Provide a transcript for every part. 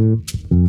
Mm-hmm.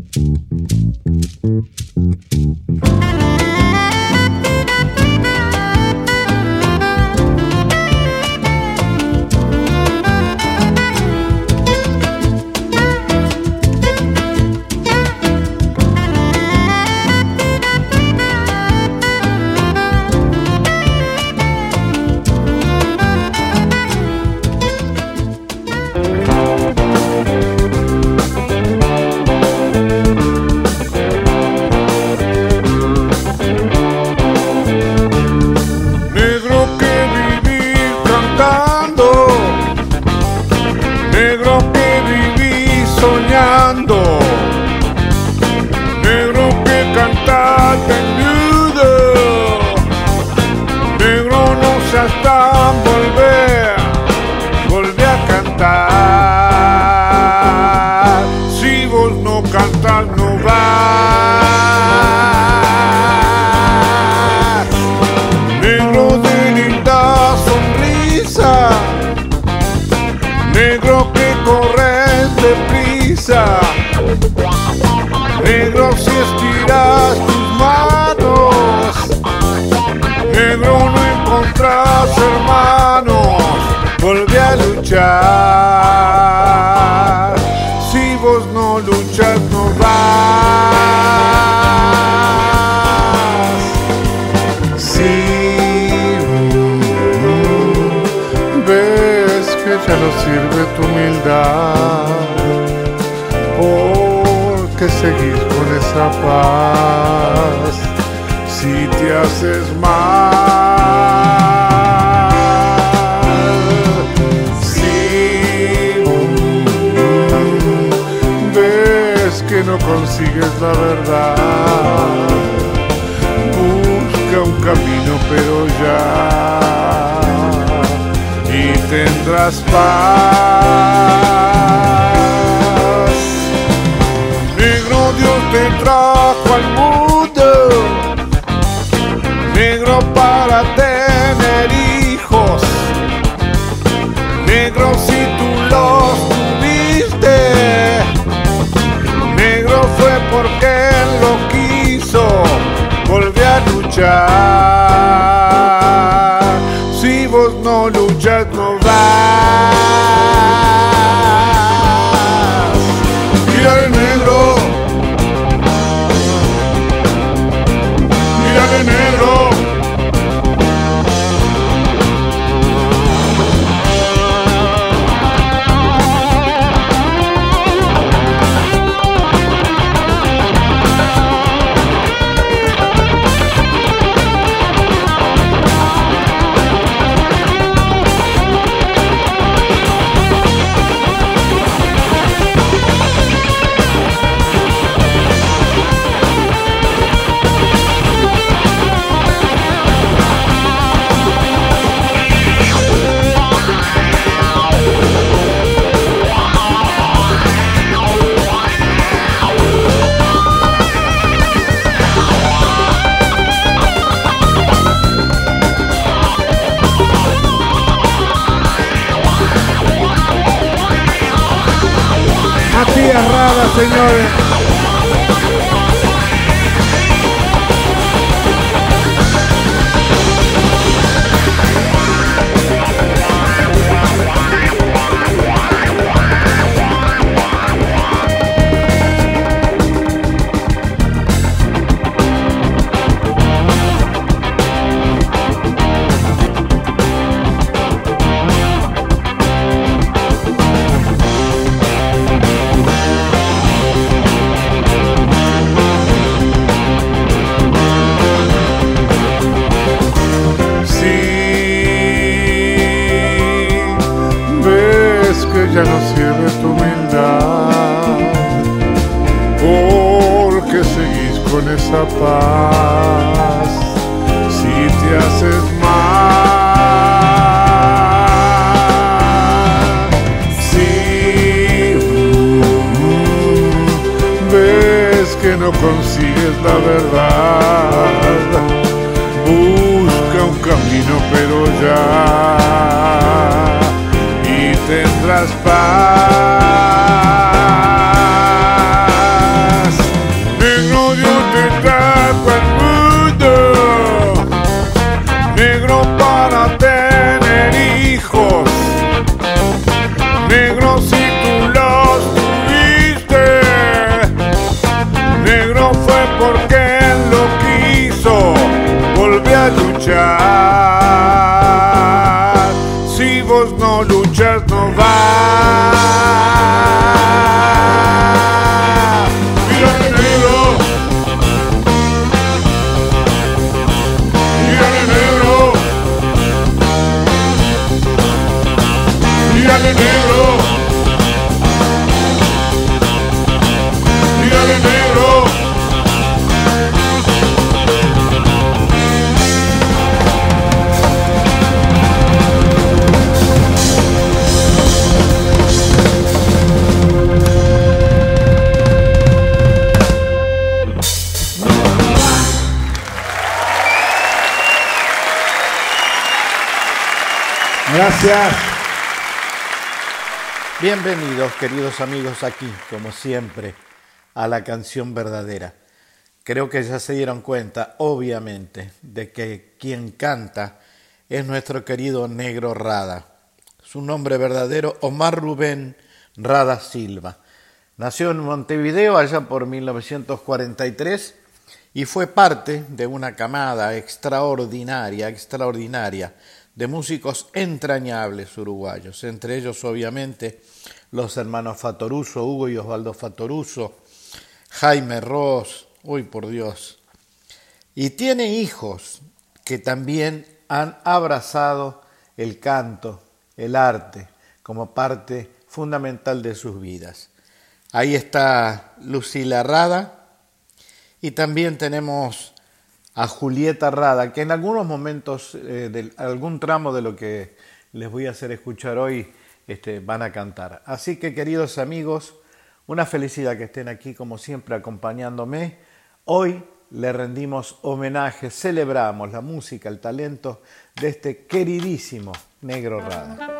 si te haces mal. Si ves que no consigues la verdad, busca un camino pero ya y tendrás paz. Negro Dios te trajo al mundo. luchar. Si vos no luchas, no ignorant just no vibe. Gracias. Bienvenidos, queridos amigos, aquí, como siempre, a la canción verdadera. Creo que ya se dieron cuenta, obviamente, de que quien canta es nuestro querido Negro Rada. Su nombre verdadero, Omar Rubén Rada Silva. Nació en Montevideo allá por 1943 y fue parte de una camada extraordinaria, extraordinaria de músicos entrañables uruguayos, entre ellos obviamente los hermanos Fatoruso, Hugo y Osvaldo Fatoruso, Jaime Ross, uy por Dios, y tiene hijos que también han abrazado el canto, el arte, como parte fundamental de sus vidas. Ahí está Lucila Rada y también tenemos a Julieta Rada, que en algunos momentos, eh, de algún tramo de lo que les voy a hacer escuchar hoy, este, van a cantar. Así que queridos amigos, una felicidad que estén aquí como siempre acompañándome. Hoy le rendimos homenaje, celebramos la música, el talento de este queridísimo Negro Rada.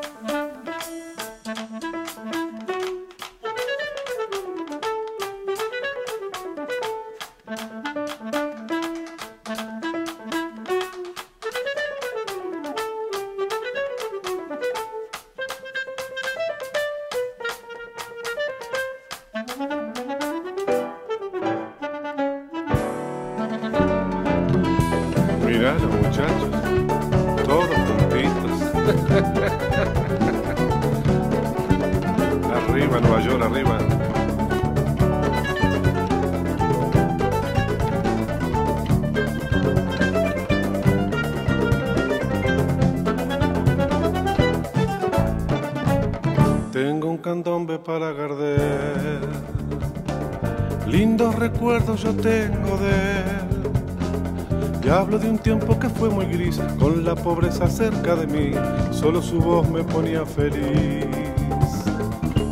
Pobreza cerca de mí, solo su voz me ponía feliz.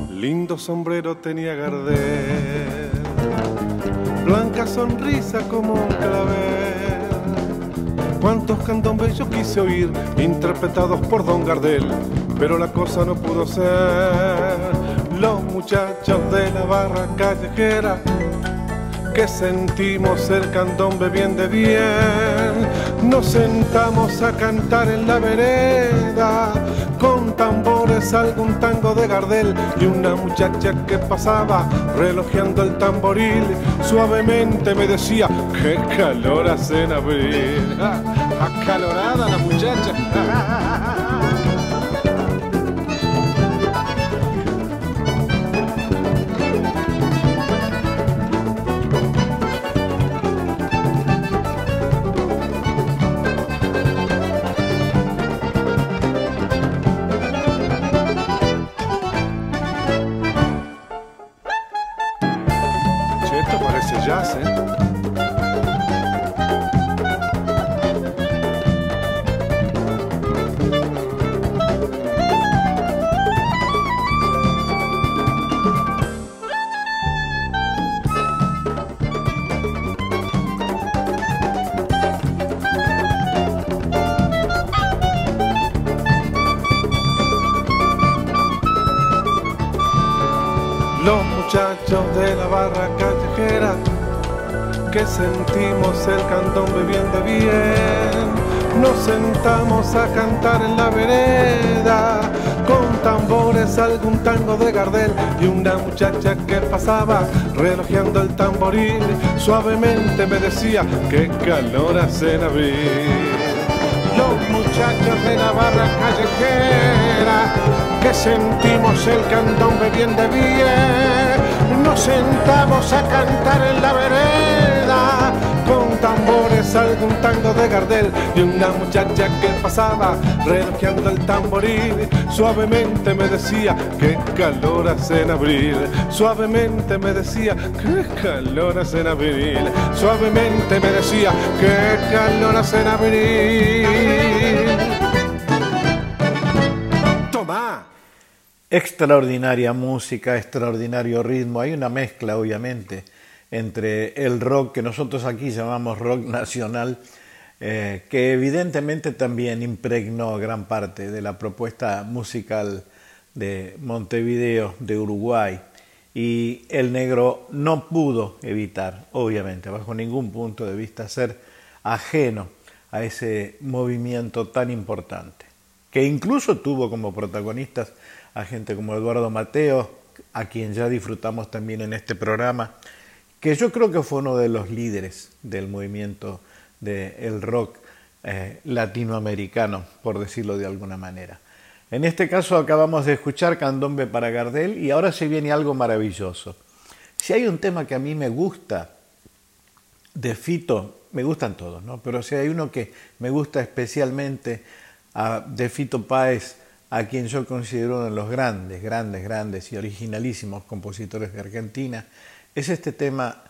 Lindo sombrero tenía Gardel, blanca sonrisa como un clavel. Cuántos candombes yo quise oír, interpretados por Don Gardel, pero la cosa no pudo ser. Los muchachos de la barra callejera que sentimos el candombe bien de bien. Nos sentamos a cantar en la vereda con tambores algún tango de Gardel y una muchacha que pasaba relojeando el tamboril suavemente me decía qué calor hace en abril. Acalorada la muchacha. sentimos el cantón bebiendo bien. Nos sentamos a cantar en la vereda con tambores, algún tango de Gardel y una muchacha que pasaba relojeando el tamboril. Suavemente me decía que calor hace en abril. Los muchachos de la barra callejera que sentimos el cantón bebiendo bien. Nos sentamos a cantar en la vereda con tambores, algún tango de Gardel y una muchacha que pasaba relojeando el tamboril. Suavemente me decía que calor hace en abril. Suavemente me decía que calor hace en abril. Suavemente me decía que calor hace en abril. Extraordinaria música, extraordinario ritmo. Hay una mezcla, obviamente, entre el rock que nosotros aquí llamamos rock nacional eh, que evidentemente también impregnó gran parte de la propuesta musical de Montevideo, de Uruguay, y el negro no pudo evitar, obviamente, bajo ningún punto de vista, ser ajeno a ese movimiento tan importante, que incluso tuvo como protagonistas a gente como Eduardo Mateo, a quien ya disfrutamos también en este programa, que yo creo que fue uno de los líderes del movimiento del rock eh, latinoamericano, por decirlo de alguna manera. En este caso acabamos de escuchar Candombe para Gardel y ahora se viene algo maravilloso. Si hay un tema que a mí me gusta de Fito, me gustan todos, ¿no? Pero si hay uno que me gusta especialmente de Fito Páez, a quien yo considero uno de los grandes, grandes, grandes y originalísimos compositores de Argentina, es este tema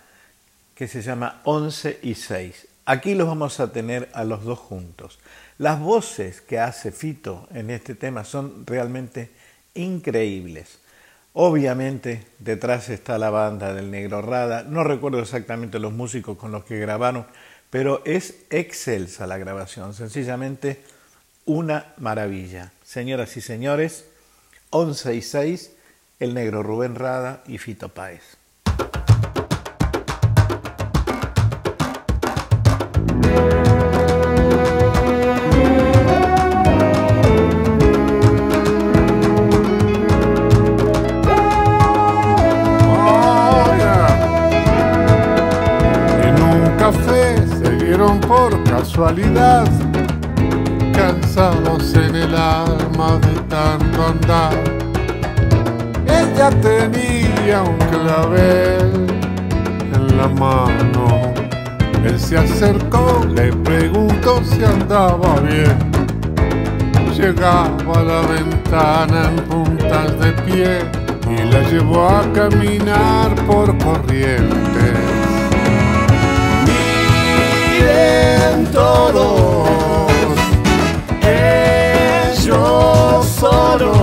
que se llama 11 y 6. Aquí los vamos a tener a los dos juntos. Las voces que hace Fito en este tema son realmente increíbles. Obviamente detrás está la banda del Negro Rada, no recuerdo exactamente los músicos con los que grabaron, pero es excelsa la grabación, sencillamente una maravilla. Señoras y señores, 11 y 6, el negro Rubén Rada y Fito Páez. Casualidad Ella tenía un clavel en la mano. Él se acercó, le preguntó si andaba bien. Llegaba a la ventana en puntas de pie y la llevó a caminar por corrientes. Miren todos ellos solo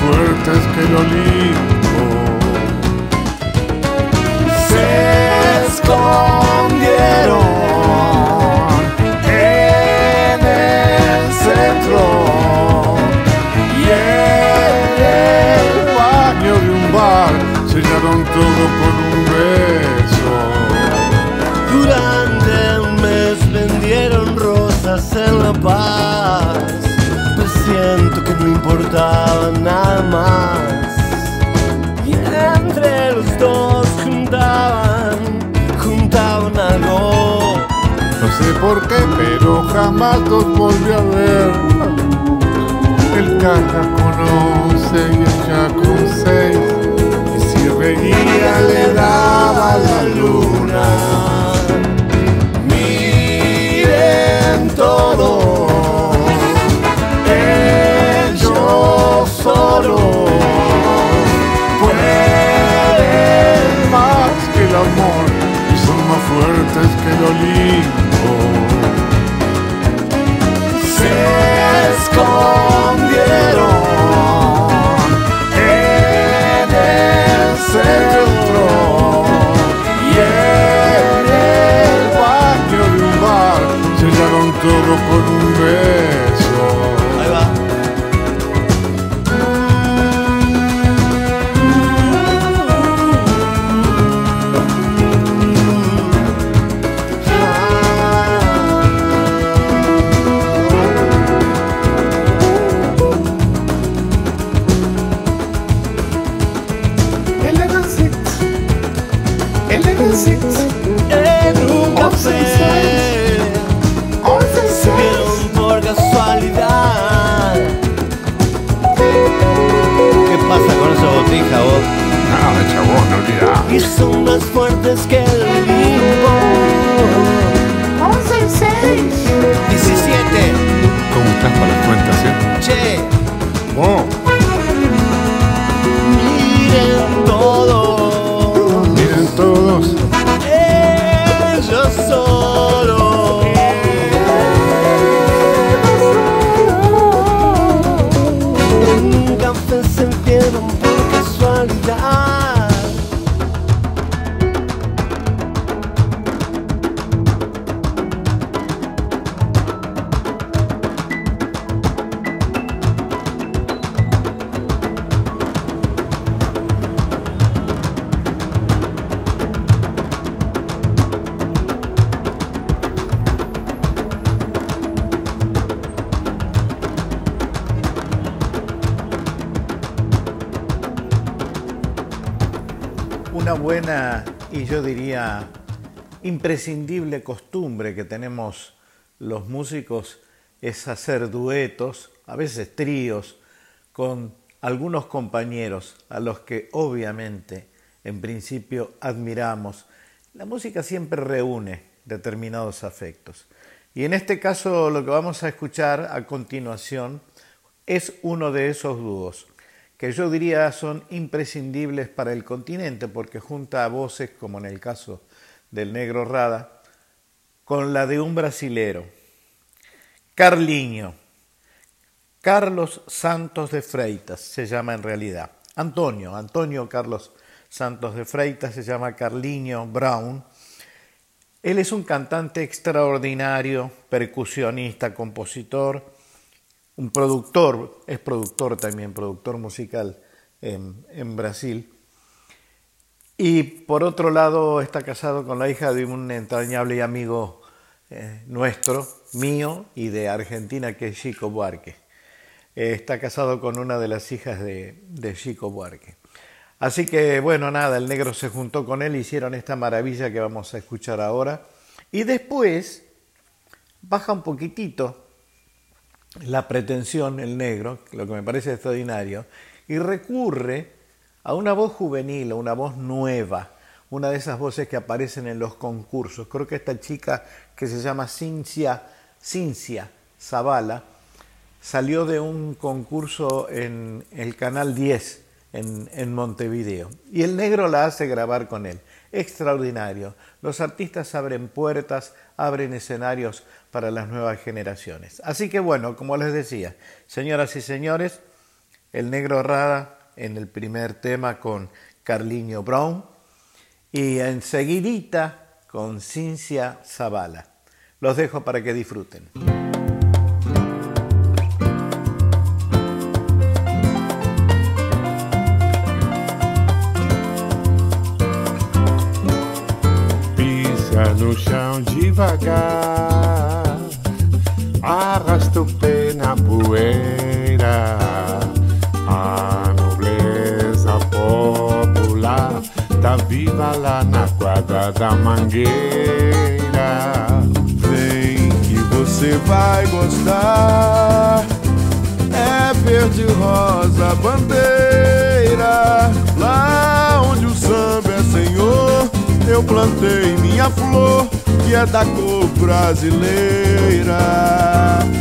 fuertes que el Olimpo. Se escondieron en el centro y en el baño de un bar sellaron todo con un beso. Durante un mes vendieron rosas en La Paz. Pero importaba nada más. Y entre los dos juntaban, juntaban algo. No sé por qué, pero jamás los volví a ver. El caja con once y ella con seis. Y si reía buena y yo diría imprescindible costumbre que tenemos los músicos es hacer duetos, a veces tríos, con algunos compañeros a los que obviamente en principio admiramos. La música siempre reúne determinados afectos. Y en este caso lo que vamos a escuchar a continuación es uno de esos dúos que yo diría son imprescindibles para el continente porque junta voces, como en el caso del negro Rada, con la de un brasilero, Carliño, Carlos Santos de Freitas se llama en realidad, Antonio, Antonio Carlos Santos de Freitas se llama Carliño Brown. Él es un cantante extraordinario, percusionista, compositor, un productor, es productor también, productor musical en, Brasil. Y por otro lado está casado con la hija de un entrañable amigo eh, nuestro, mío y de Argentina, que es Chico Buarque. Eh, está casado con una de las hijas de, de Chico Buarque. Así que bueno, nada, el negro se juntó con él, hicieron esta maravilla que vamos a escuchar ahora. Y después baja un poquitito la pretensión, el negro, lo que me parece extraordinario, y recurre a una voz juvenil, a una voz nueva, una de esas voces que aparecen en los concursos. Creo que esta chica que se llama Cincia, Cincia Zavala salió de un concurso en el Canal 10 en, en Montevideo y el negro la hace grabar con él. Extraordinario. Los artistas abren puertas, abren escenarios para las nuevas generaciones. Así que bueno, como les decía, señoras y señores, el negro Rada en el primer tema con Carliño Brown y enseguidita con Cincia Zavala. Los dejo para que disfruten. No chão devagar arrasta o pé na poeira. A nobleza popular tá viva lá na quadra da mangueira. Vem que você vai gostar. É verde rosa bandeira. Lá onde o samba é senhor, eu plantei minha flor que é da cor brasileira.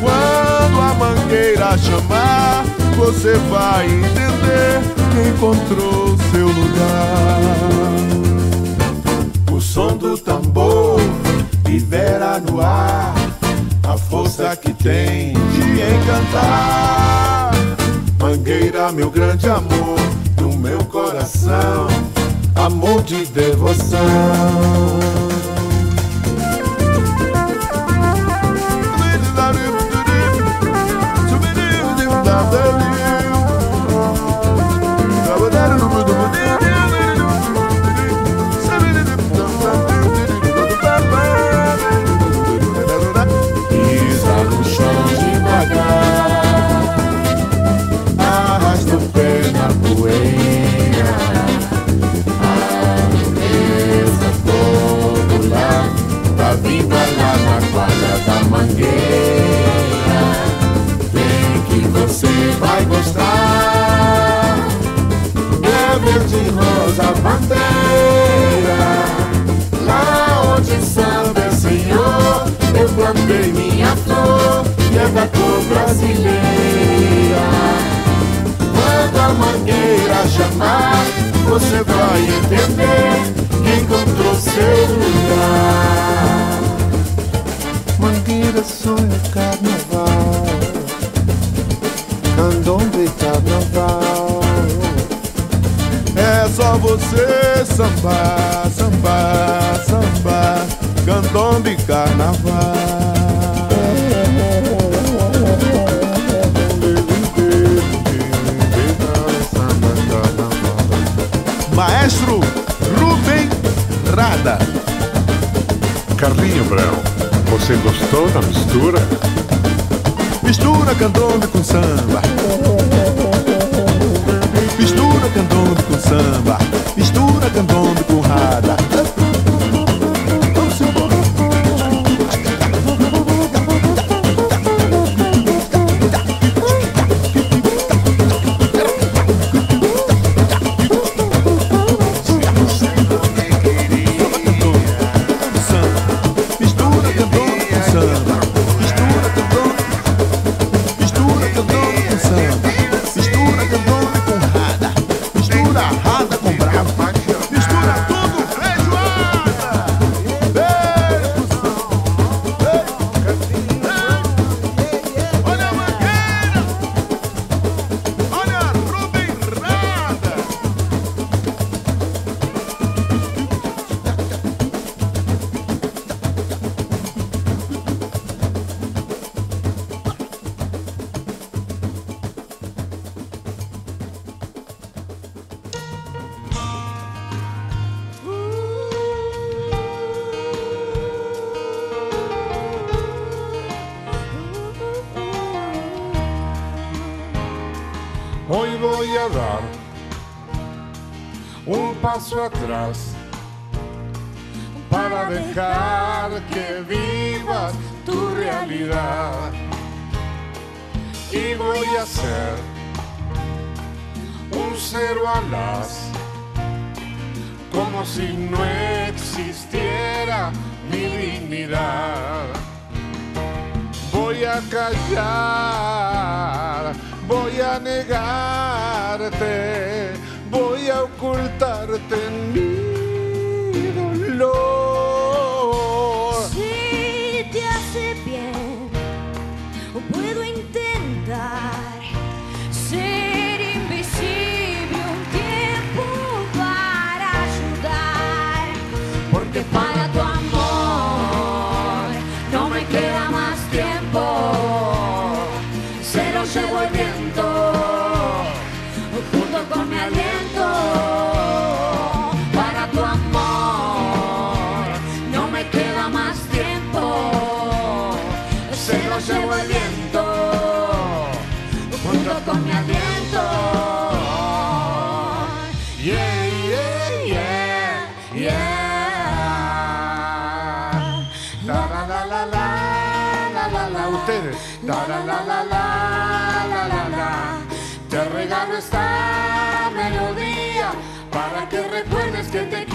Quando a mangueira chamar, você vai entender que encontrou seu lugar. O som do tambor libera no ar a força que tem de encantar. Mangueira, meu grande amor, do meu coração, amor de devoção.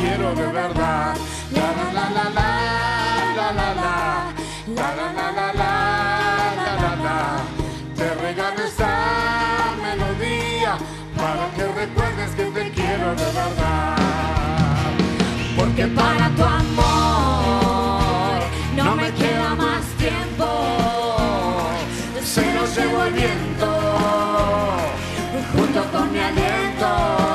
Quiero de verdad. La la la la la la la la. La la la la la la la. Te regalo esta melodía para que recuerdes que te quiero de verdad. Porque para tu amor no me queda más tiempo. se lo llevo el viento junto con mi aliento.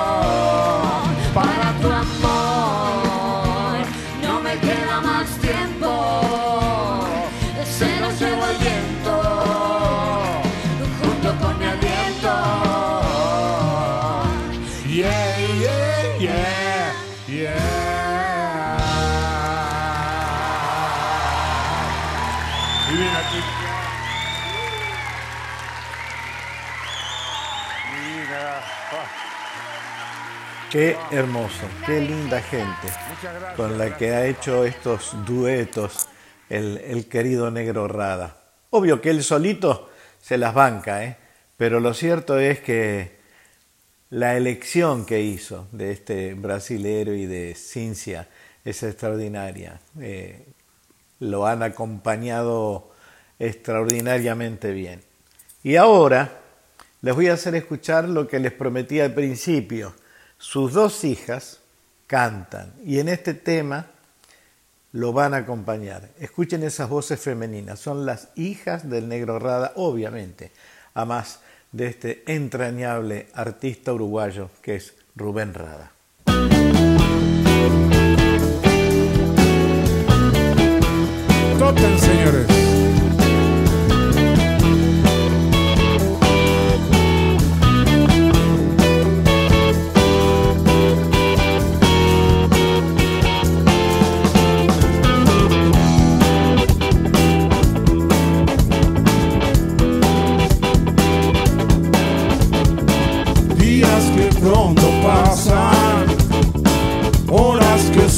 Qué hermoso, qué linda gente con la que ha hecho estos duetos el, el querido negro Rada. Obvio que él solito se las banca, ¿eh? pero lo cierto es que la elección que hizo de este brasilero y de Cincia es extraordinaria. Eh, lo han acompañado extraordinariamente bien. Y ahora les voy a hacer escuchar lo que les prometí al principio. Sus dos hijas cantan y en este tema lo van a acompañar. Escuchen esas voces femeninas, son las hijas del negro Rada, obviamente, a más de este entrañable artista uruguayo que es Rubén Rada. Señores.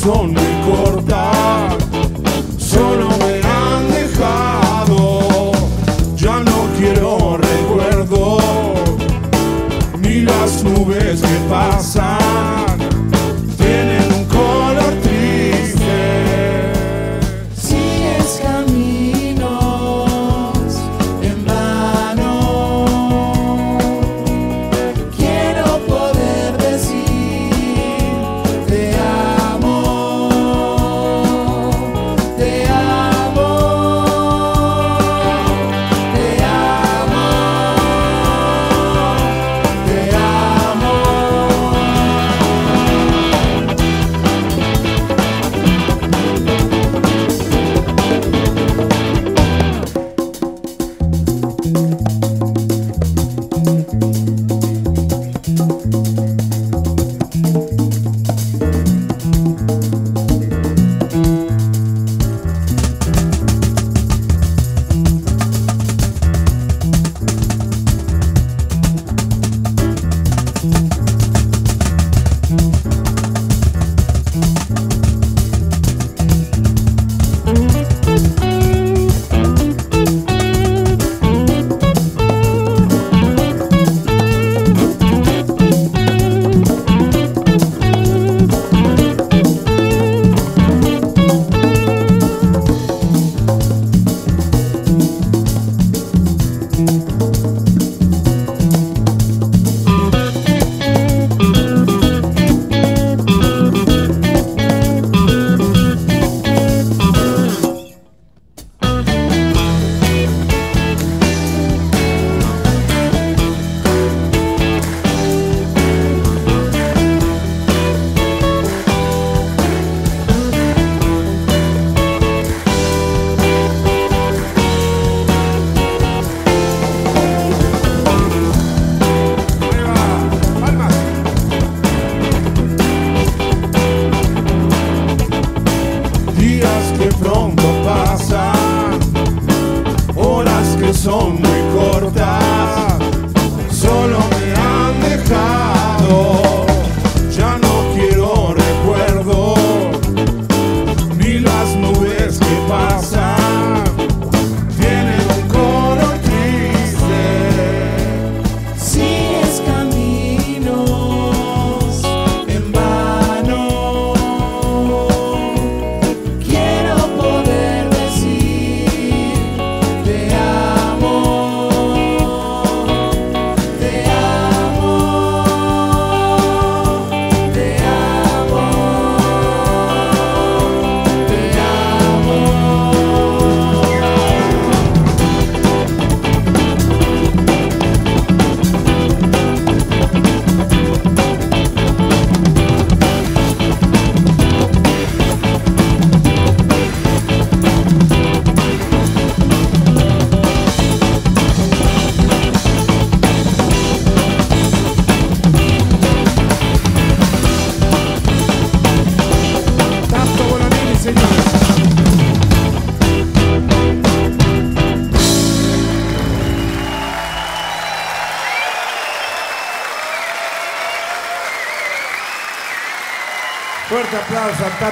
lonely.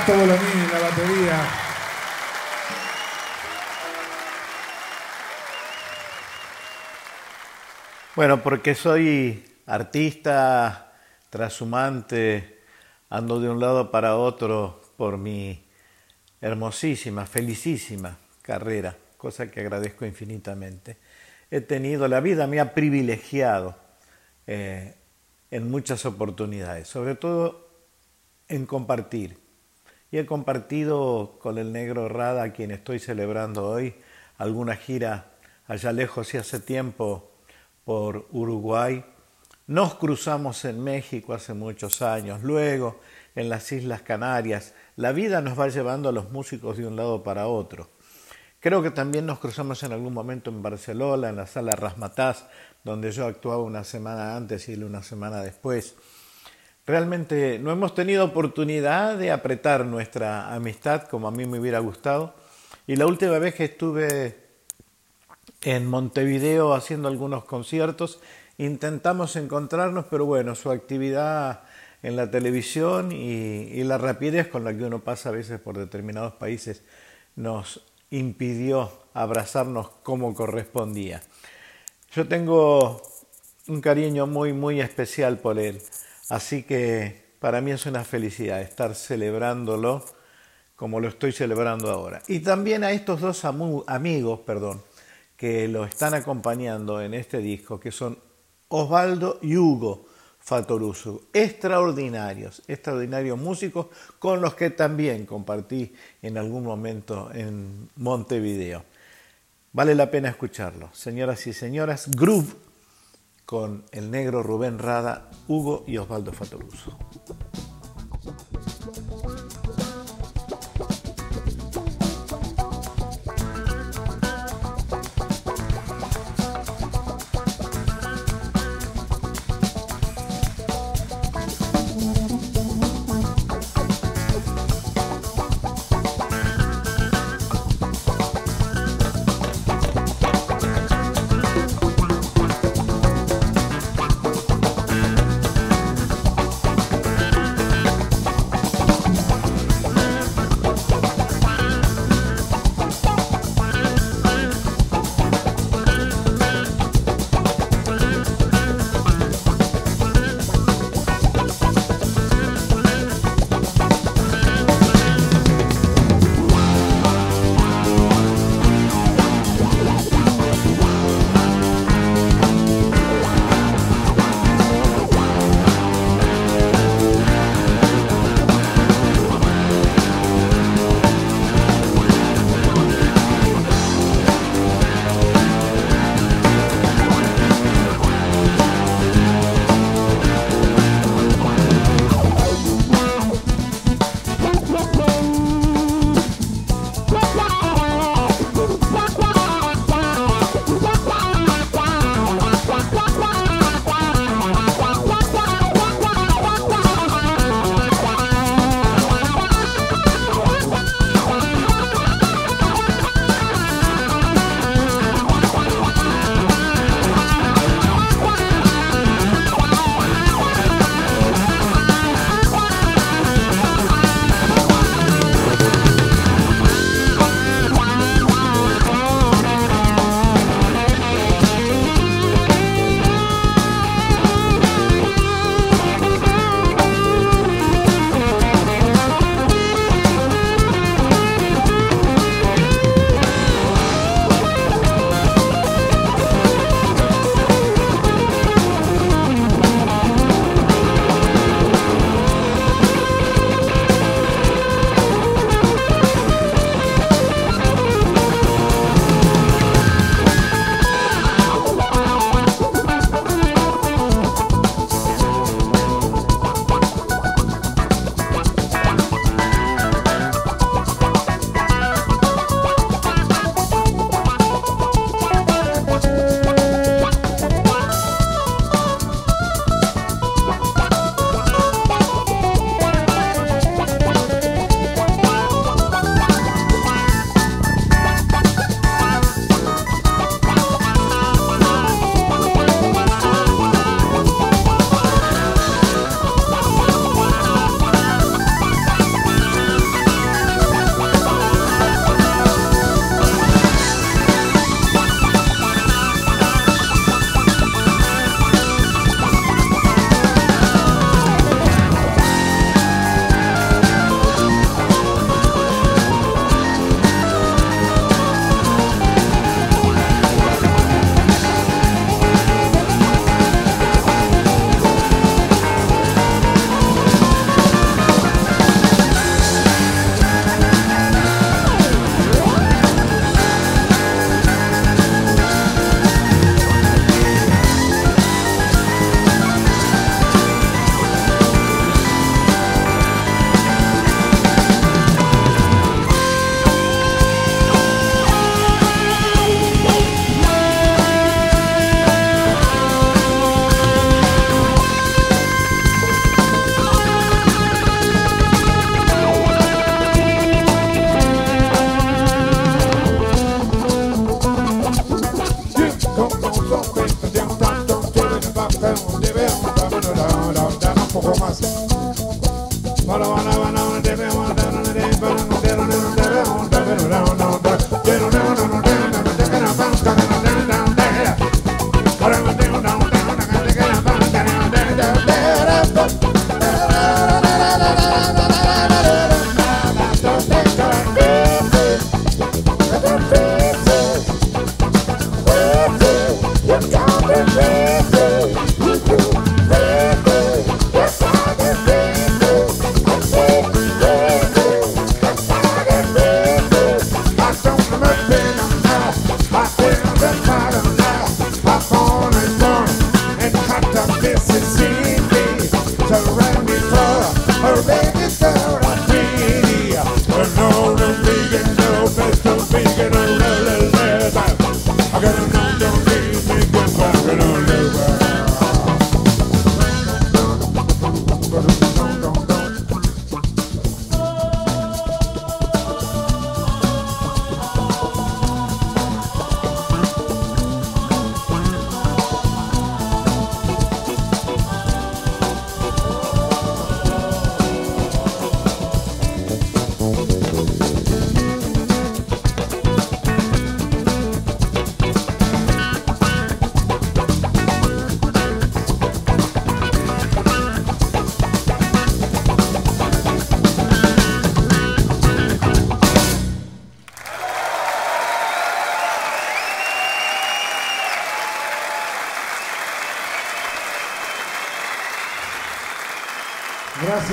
Tato Bolonini en la batería. Bueno, porque soy artista, trashumante, ando de un lado para otro por mi hermosísima, felicísima carrera, cosa que agradezco infinitamente. He tenido, la vida me ha privilegiado eh, en muchas oportunidades, sobre todo en compartir. Y he compartido con el negro Rada, a quien estoy celebrando hoy, alguna gira allá lejos y hace tiempo por Uruguay. Nos cruzamos en México hace muchos años, luego en las Islas Canarias. La vida nos va llevando a los músicos de un lado para otro. Creo que también nos cruzamos en algún momento en Barcelona, en la sala Rasmataz, donde yo actuaba una semana antes y él una semana después. Realmente no hemos tenido oportunidad de apretar nuestra amistad como a mí me hubiera gustado. Y la última vez que estuve en Montevideo haciendo algunos conciertos, intentamos encontrarnos, pero bueno, su actividad en la televisión y, y, la rapidez con la que uno pasa a veces por determinados países nos impidió abrazarnos como correspondía. Yo tengo un cariño muy, muy especial por él, así que para mí es una felicidad estar celebrándolo como lo estoy celebrando ahora. Y también a estos dos amigos, perdón, que lo están acompañando en este disco, que son Osvaldo y Hugo Fatoruso, extraordinarios, extraordinarios músicos con los que también compartí en algún momento en Montevideo. Vale la pena escucharlo. Señoras y señoras, Groove con el negro Rubén Rada, Hugo y Osvaldo Fatoruso.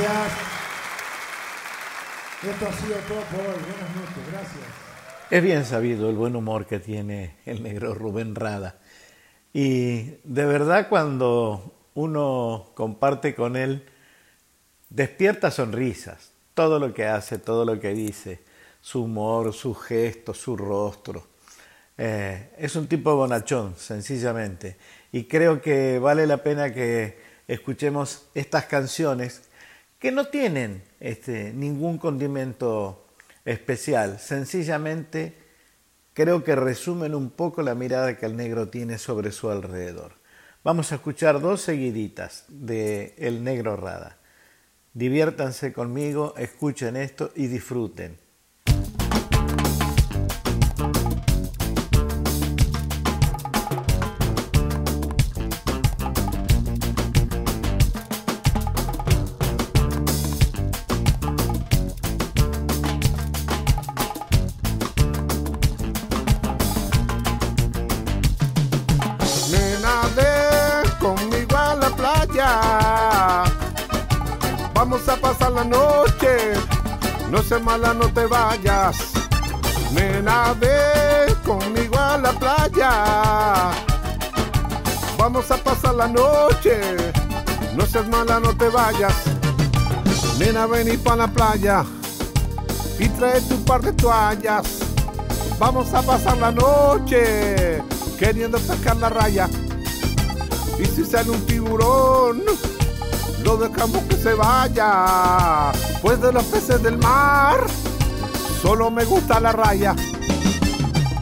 Gracias. Esto ha sido todo por hoy. Buenas noches. Gracias. Es bien sabido el buen humor que tiene el negro Rubén Rada. Y de verdad cuando uno comparte con él, despierta sonrisas. Todo lo que hace, todo lo que dice, su humor, sus gestos, su rostro. Eh, es un tipo bonachón, sencillamente. Y creo que vale la pena que escuchemos estas canciones que no tienen este, ningún condimento especial. Sencillamente creo que resumen un poco la mirada que el negro tiene sobre su alrededor. Vamos a escuchar dos seguiditas de El Negro Rada. Diviértanse conmigo, escuchen esto y disfruten. No seas mala, no te vayas. Nena, ven conmigo a la playa. Vamos a pasar la noche. No seas mala, no te vayas. Nena, ven y pa' la playa. Y trae tu par de toallas. Vamos a pasar la noche queriendo sacar la raya. Y si sale un tiburón, lo dejamos que se vaya. Pues de los peces del mar, solo me gusta la raya.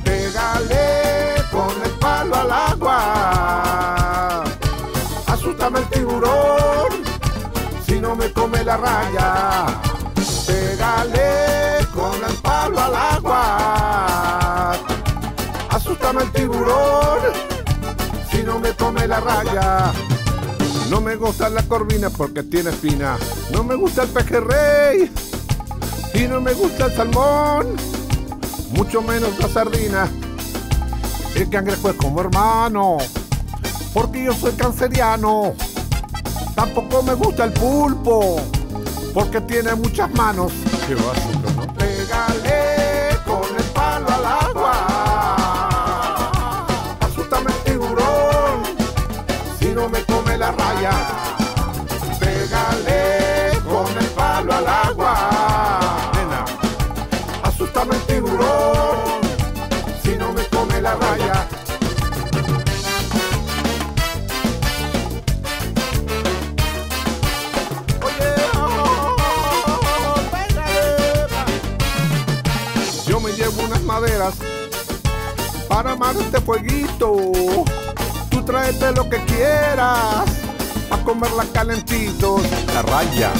Pégale con el palo al agua. Asústame el tiburón, si no me come la raya. Pégale con el palo al agua. Asústame el tiburón, si no me come la raya. No me gusta la corvina porque tiene espina. No me gusta el pejerrey y no me gusta el salmón. Mucho menos la sardina. El cangrejo es como hermano, porque yo soy canceriano. Tampoco me gusta el pulpo, porque tiene muchas manos. Para amar este fueguito. Tú tráete lo que quieras a comerla calentitos, la raya.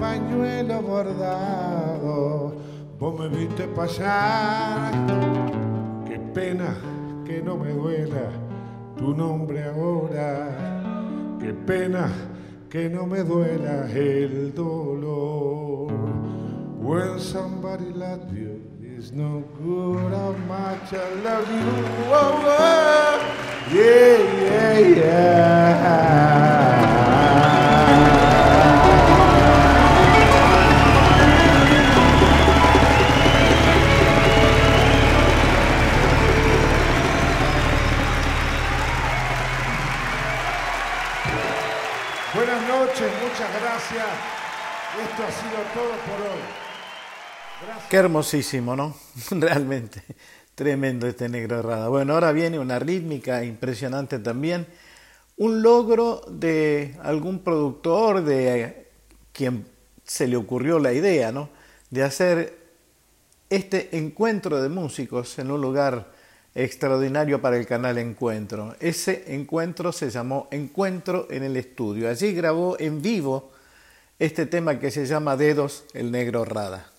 Pañuelo bordado, vos me viste pasar. Qué pena que no me duela tu nombre ahora. Qué pena que no me duela el dolor. When somebody loves you, it's no good how much I love you. Oh, oh. Yeah, yeah, yeah. Muchas gracias. Esto ha sido todo por hoy. Qué hermosísimo, ¿no? Realmente. Tremendo este negro errada. Bueno, ahora viene una rítmica impresionante también. Un logro de algún productor, de quien se le ocurrió la idea, ¿no? De hacer este encuentro de músicos en un lugar extraordinario para el canal Encuentro. Ese encuentro se llamó Encuentro en el Estudio. Allí grabó en vivo este tema que se llama Dedos, el negro Rada.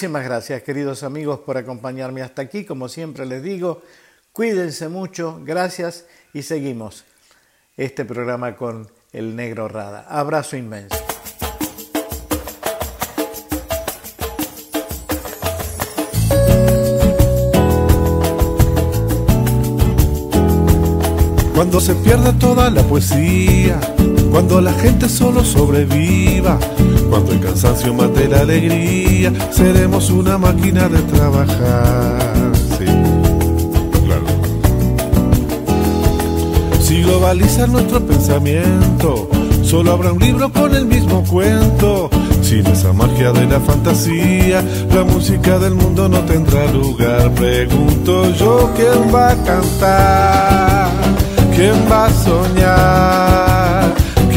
Muchísimas gracias, queridos amigos, por acompañarme hasta aquí. Como siempre les digo, cuídense mucho, gracias y seguimos este programa con el negro Rada. Abrazo inmenso. Cuando se pierda toda la poesía, cuando la gente solo sobreviva, cuando el cansancio mate la alegría, seremos una máquina de trabajar. Sí, claro. Si globaliza nuestro pensamiento, solo habrá un libro con el mismo cuento. Sin esa magia de la fantasía, la música del mundo no tendrá lugar. Pregunto yo quién va a cantar, quién va a soñar,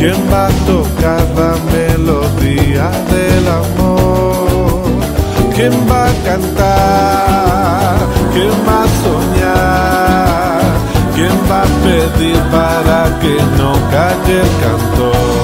¿Quién va a tocar la melodía del amor? ¿Quién va a cantar? ¿Quién va a soñar? ¿Quién va a pedir para que no calle el cantor?